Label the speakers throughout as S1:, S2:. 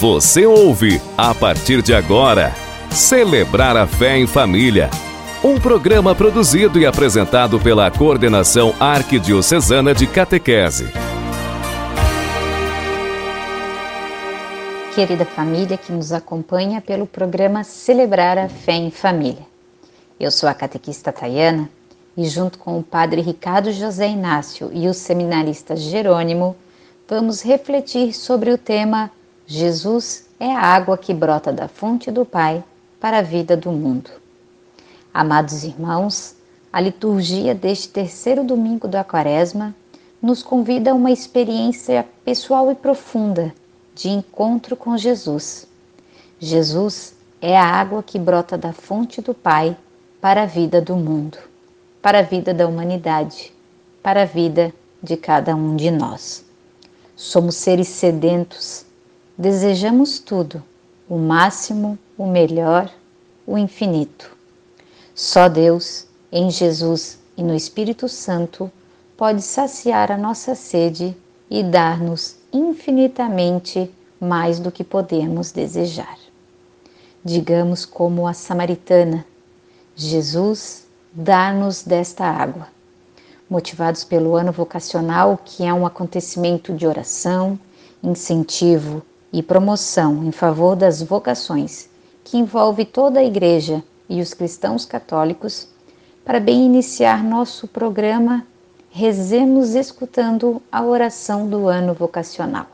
S1: Você ouve, a partir de agora, Celebrar a Fé em Família. Um programa produzido e apresentado pela Coordenação Arquidiocesana de Catequese.
S2: Querida família que nos acompanha pelo programa Celebrar a Fé em Família. Eu sou a catequista Tayana e, junto com o padre Ricardo José Inácio e o seminarista Jerônimo, vamos refletir sobre o tema Jesus é a água que brota da fonte do Pai para a vida do mundo. Amados irmãos, a liturgia deste terceiro domingo da Quaresma nos convida a uma experiência pessoal e profunda de encontro com Jesus. Jesus é a água que brota da fonte do Pai para a vida do mundo, para a vida da humanidade, para a vida de cada um de nós. Somos seres sedentos Desejamos tudo, o máximo, o melhor, o infinito. Só Deus, em Jesus e no Espírito Santo, pode saciar a nossa sede e dar-nos infinitamente mais do que podemos desejar. Digamos como a samaritana: Jesus, dá-nos desta água. Motivados pelo ano vocacional, que é um acontecimento de oração, incentivo e promoção em favor das vocações, que envolve toda a Igreja e os cristãos católicos, para bem iniciar nosso programa, rezemos escutando a oração do ano vocacional.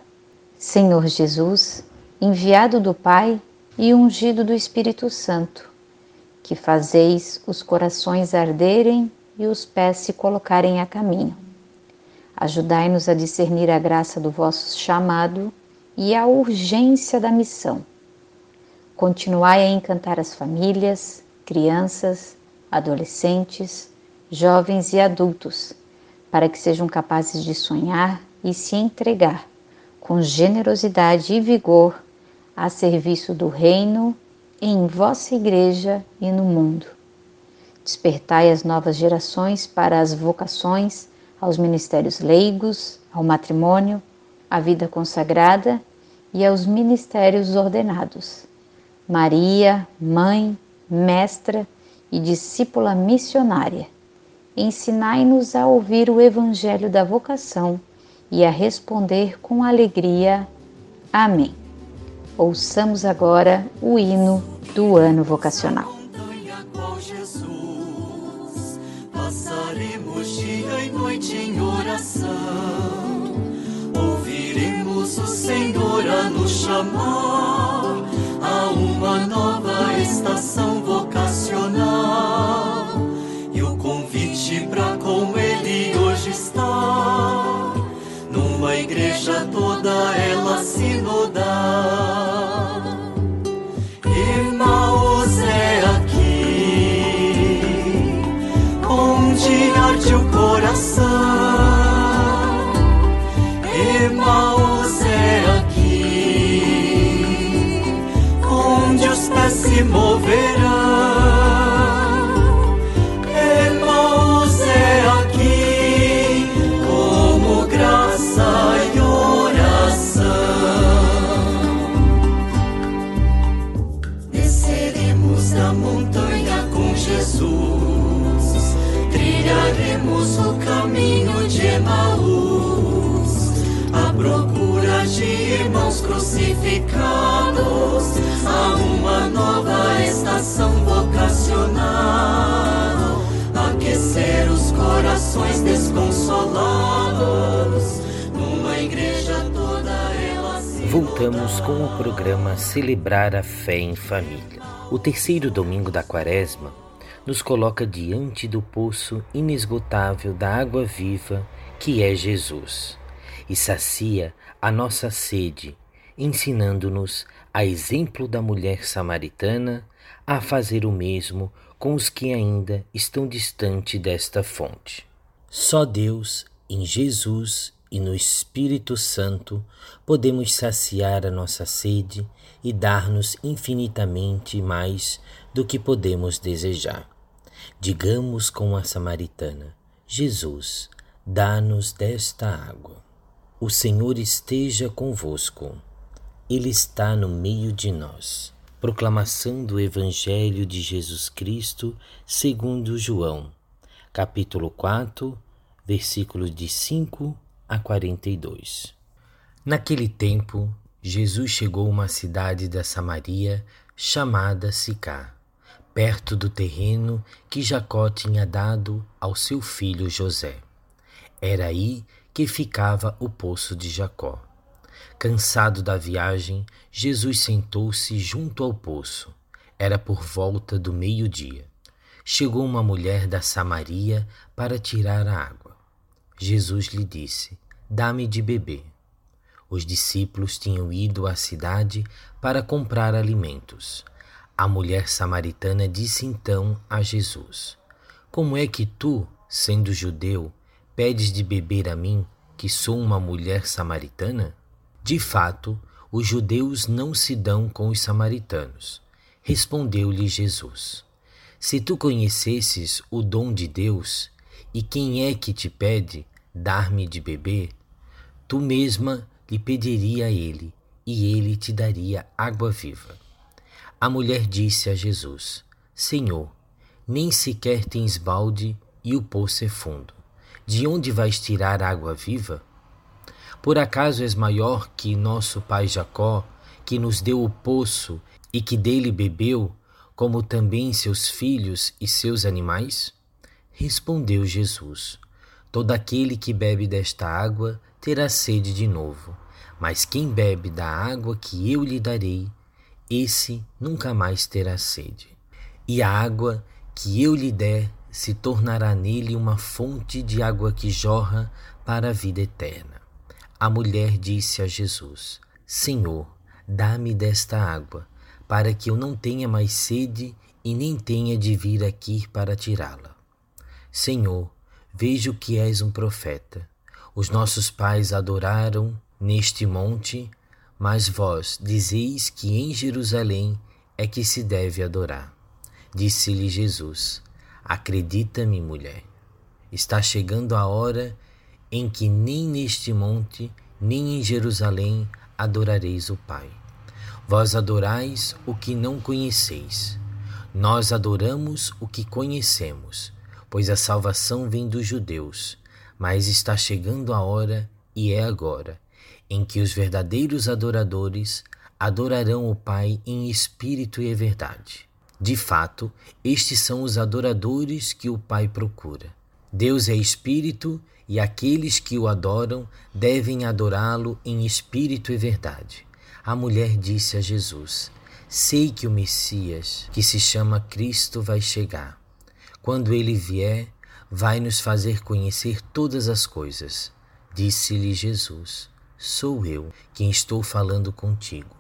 S2: Senhor Jesus, enviado do Pai e ungido do Espírito Santo, que fazeis os corações arderem e os pés se colocarem a caminho. Ajudai-nos a discernir a graça do vosso chamado e a urgência da missão. Continuai a encantar as famílias, crianças, adolescentes, jovens e adultos, para que sejam capazes de sonhar e se entregar com generosidade e vigor a serviço do Reino em vossa Igreja e no mundo. Despertai as novas gerações para as vocações aos ministérios leigos, ao matrimônio, à vida consagrada e aos ministérios ordenados. Maria, mãe, mestra e discípula missionária, ensinai-nos a ouvir o evangelho da vocação e a responder com alegria. Amém. Ouçamos agora o hino do ano vocacional.
S3: Chamar a uma nova estação vocacional e o convite para com Ele hoje estar numa igreja toda ela sinodal. Crucificados a uma nova estação vocacional, aquecer os corações desconsolados, numa igreja toda ela se
S4: Voltamos com o programa Celebrar a Fé em Família. O terceiro domingo da Quaresma nos coloca diante do poço inesgotável da água viva que é Jesus e sacia a nossa sede, ensinando-nos a exemplo da mulher samaritana, a fazer o mesmo com os que ainda estão distante desta fonte. Só Deus, em Jesus e no Espírito Santo, podemos saciar a nossa sede e dar-nos infinitamente mais do que podemos desejar. Digamos com a samaritana: Jesus, dá-nos desta água. O Senhor esteja convosco. Ele está no meio de nós. Proclamação do Evangelho de Jesus Cristo, segundo João, capítulo 4, versículos de 5 a 42. Naquele tempo, Jesus chegou a uma cidade da Samaria chamada Sicá, perto do terreno que Jacó tinha dado ao seu filho José. Era aí que ficava o poço de Jacó. Cansado da viagem, Jesus sentou-se junto ao poço. Era por volta do meio-dia. Chegou uma mulher da Samaria para tirar a água. Jesus lhe disse: Dá-me de beber. Os discípulos tinham ido à cidade para comprar alimentos. A mulher samaritana disse então a Jesus: Como é que tu, sendo judeu, pedes de beber a mim, que sou uma mulher samaritana? De fato, os judeus não se dão com os samaritanos. Respondeu-lhe Jesus: Se tu conhecesses o dom de Deus, e quem é que te pede dar-me de beber, tu mesma lhe pediria a ele, e ele te daria água viva. A mulher disse a Jesus: Senhor, nem sequer tens balde e o poço é fundo. De onde vais tirar água viva? Por acaso és maior que nosso pai Jacó, que nos deu o poço e que dele bebeu, como também seus filhos e seus animais? Respondeu Jesus: Todo aquele que bebe desta água terá sede de novo, mas quem bebe da água que eu lhe darei, esse nunca mais terá sede. E a água que eu lhe der se tornará nele uma fonte de água que jorra para a vida eterna. A mulher disse a Jesus: Senhor, dá-me desta água, para que eu não tenha mais sede e nem tenha de vir aqui para tirá-la. Senhor, vejo que és um profeta. Os nossos pais adoraram neste monte, mas vós dizeis que em Jerusalém é que se deve adorar. Disse-lhe Jesus: Acredita-me, mulher. Está chegando a hora em que nem neste monte, nem em Jerusalém adorareis o Pai. Vós adorais o que não conheceis. Nós adoramos o que conhecemos, pois a salvação vem dos judeus. Mas está chegando a hora, e é agora, em que os verdadeiros adoradores adorarão o Pai em espírito e verdade. De fato, estes são os adoradores que o Pai procura. Deus é espírito e aqueles que o adoram devem adorá-lo em espírito e verdade. A mulher disse a Jesus: Sei que o Messias, que se chama Cristo, vai chegar. Quando ele vier, vai nos fazer conhecer todas as coisas. Disse-lhe Jesus: Sou eu quem estou falando contigo.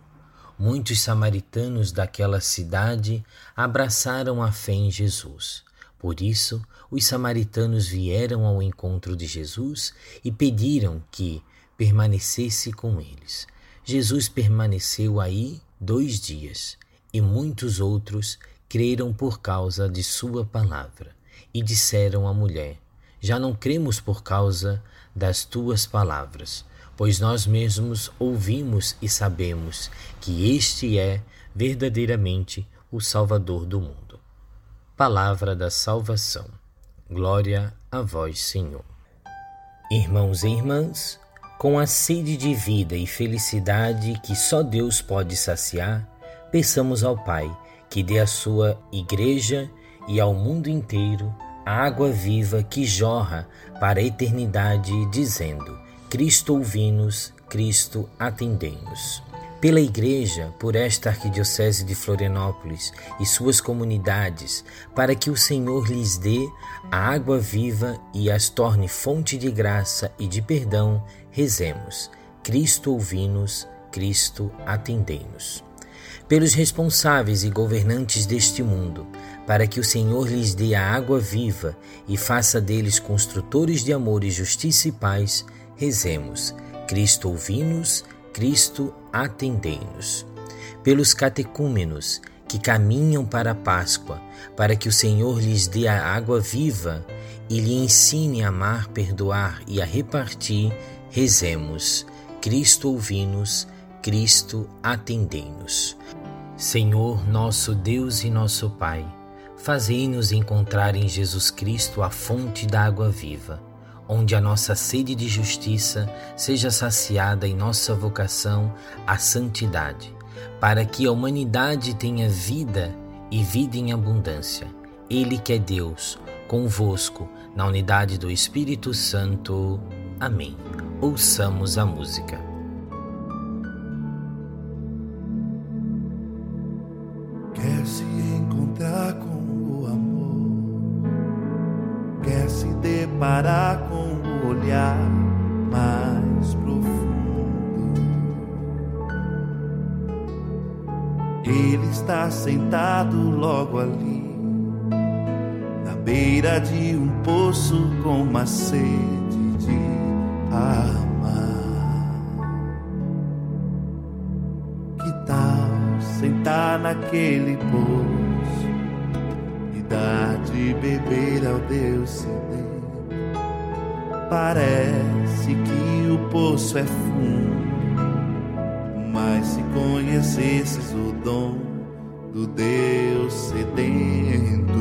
S4: Muitos samaritanos daquela cidade abraçaram a fé em Jesus. Por isso, os samaritanos vieram ao encontro de Jesus e pediram que permanecesse com eles. Jesus permaneceu aí dois dias e muitos outros creram por causa de sua palavra e disseram à mulher: Já não cremos por causa das tuas palavras, pois nós mesmos ouvimos e sabemos que este é verdadeiramente o Salvador do mundo. Palavra da salvação. Glória a vós, Senhor. Irmãos e irmãs, com a sede de vida e felicidade que só Deus pode saciar, peçamos ao Pai que dê à sua Igreja e ao mundo inteiro a água viva que jorra para a eternidade, dizendo: Cristo ouvi-nos, Cristo atendei-nos pela Igreja, por esta Arquidiocese de Florianópolis e suas comunidades, para que o Senhor lhes dê a água viva e as torne fonte de graça e de perdão, rezemos. Cristo ouvi-nos, Cristo atendei-nos. Pelos responsáveis e governantes deste mundo, para que o Senhor lhes dê a água viva e faça deles construtores de amor e justiça e paz, rezemos. Cristo ouvi-nos, Cristo, atendei-nos. Pelos catecúmenos que caminham para a Páscoa, para que o Senhor lhes dê a água viva e lhe ensine a amar, perdoar e a repartir, rezemos. Cristo ouvi-nos, Cristo, atendei-nos. Senhor, nosso Deus e nosso Pai, fazei-nos encontrar em Jesus Cristo a fonte da água viva, onde a nossa sede de justiça seja saciada em nossa vocação à santidade, para que a humanidade tenha vida e vida em abundância. Ele que é Deus, convosco, na unidade do Espírito Santo. Amém. Ouçamos a música.
S5: Logo ali, na beira de um poço com uma sede de amar. Que tal sentar naquele poço e dar de beber ao Deus sedento? Parece que o poço é fundo, mas se conhecesses o dom do Deus sedento,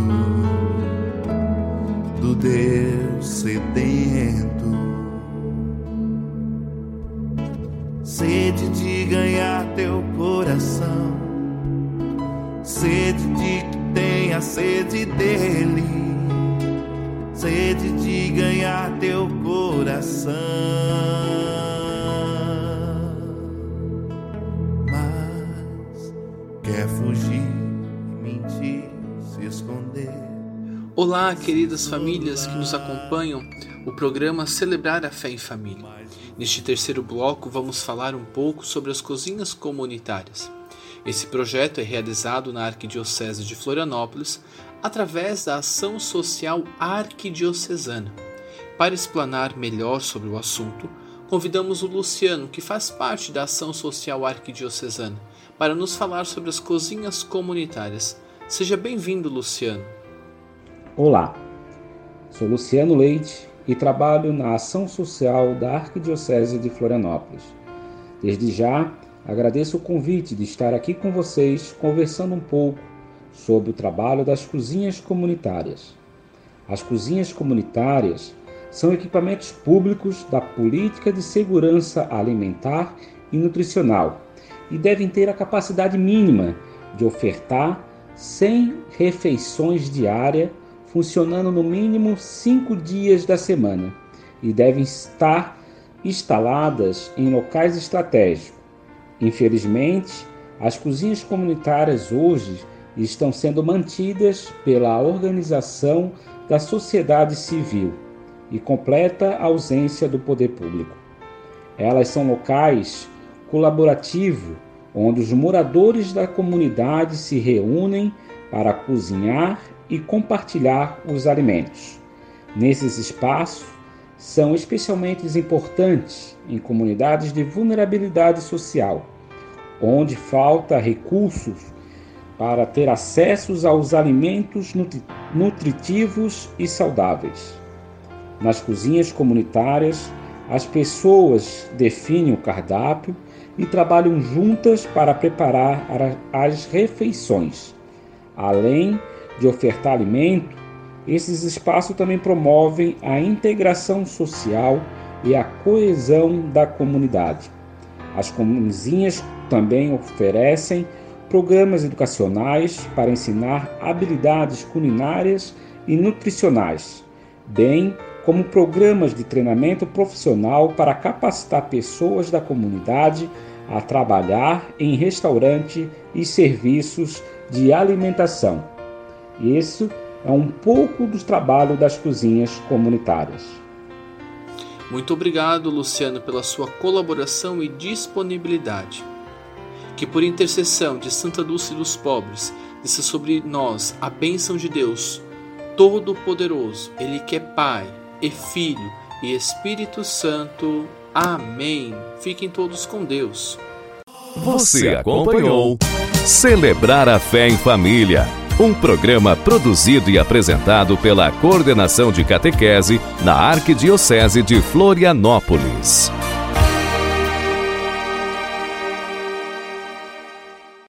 S5: do Deus sedento. Sede de ganhar teu coração, sede de que tenha sede dele, sede de ganhar teu coração. Quer fugir mentir, se esconder.
S6: Olá, queridas famílias que nos acompanham, o programa Celebrar a Fé em Família. Neste terceiro bloco, vamos falar um pouco sobre as cozinhas comunitárias. Esse projeto é realizado na Arquidiocese de Florianópolis através da Ação Social Arquidiocesana. Para explanar melhor sobre o assunto, convidamos o Luciano, que faz parte da Ação Social Arquidiocesana, para nos falar sobre as cozinhas comunitárias. Seja bem-vindo, Luciano.
S7: Olá, sou Luciano Leite e trabalho na Ação Social da Arquidiocese de Florianópolis. Desde já, agradeço o convite de estar aqui com vocês conversando um pouco sobre o trabalho das cozinhas comunitárias. As cozinhas comunitárias são equipamentos públicos da política de segurança alimentar e nutricional e devem ter a capacidade mínima de ofertar 100 refeições diárias, funcionando no mínimo 5 dias da semana e devem estar instaladas em locais estratégicos. Infelizmente, as cozinhas comunitárias hoje estão sendo mantidas pela organização da sociedade civil e completa ausência do poder público. Elas são locais colaborativos onde os moradores da comunidade se reúnem para cozinhar e compartilhar os alimentos. Nesses espaços, são especialmente importantes em comunidades de vulnerabilidade social, onde falta recursos para ter acesso aos alimentos nutritivos e saudáveis. Nas cozinhas comunitárias, as pessoas definem o cardápio e trabalham juntas para preparar as refeições. Além de ofertar alimento, esses espaços também promovem a integração social e a coesão da comunidade. As comunidades também oferecem programas educacionais para ensinar habilidades culinárias e nutricionais, bem como programas de treinamento profissional para capacitar pessoas da comunidade a trabalhar em restaurante e serviços de alimentação. Isso é um pouco do trabalho das cozinhas comunitárias.
S6: Muito obrigado, Luciano, pela sua colaboração e disponibilidade. Que por intercessão de Santa Lúcia dos Pobres, desça sobre nós a bênção de Deus, Todo-Poderoso, Ele que é Pai e Filho e Espírito Santo. Amém. Fiquem todos com Deus.
S1: Você acompanhou Celebrar a Fé em Família, um programa produzido e apresentado pela Coordenação de Catequese na Arquidiocese de Florianópolis.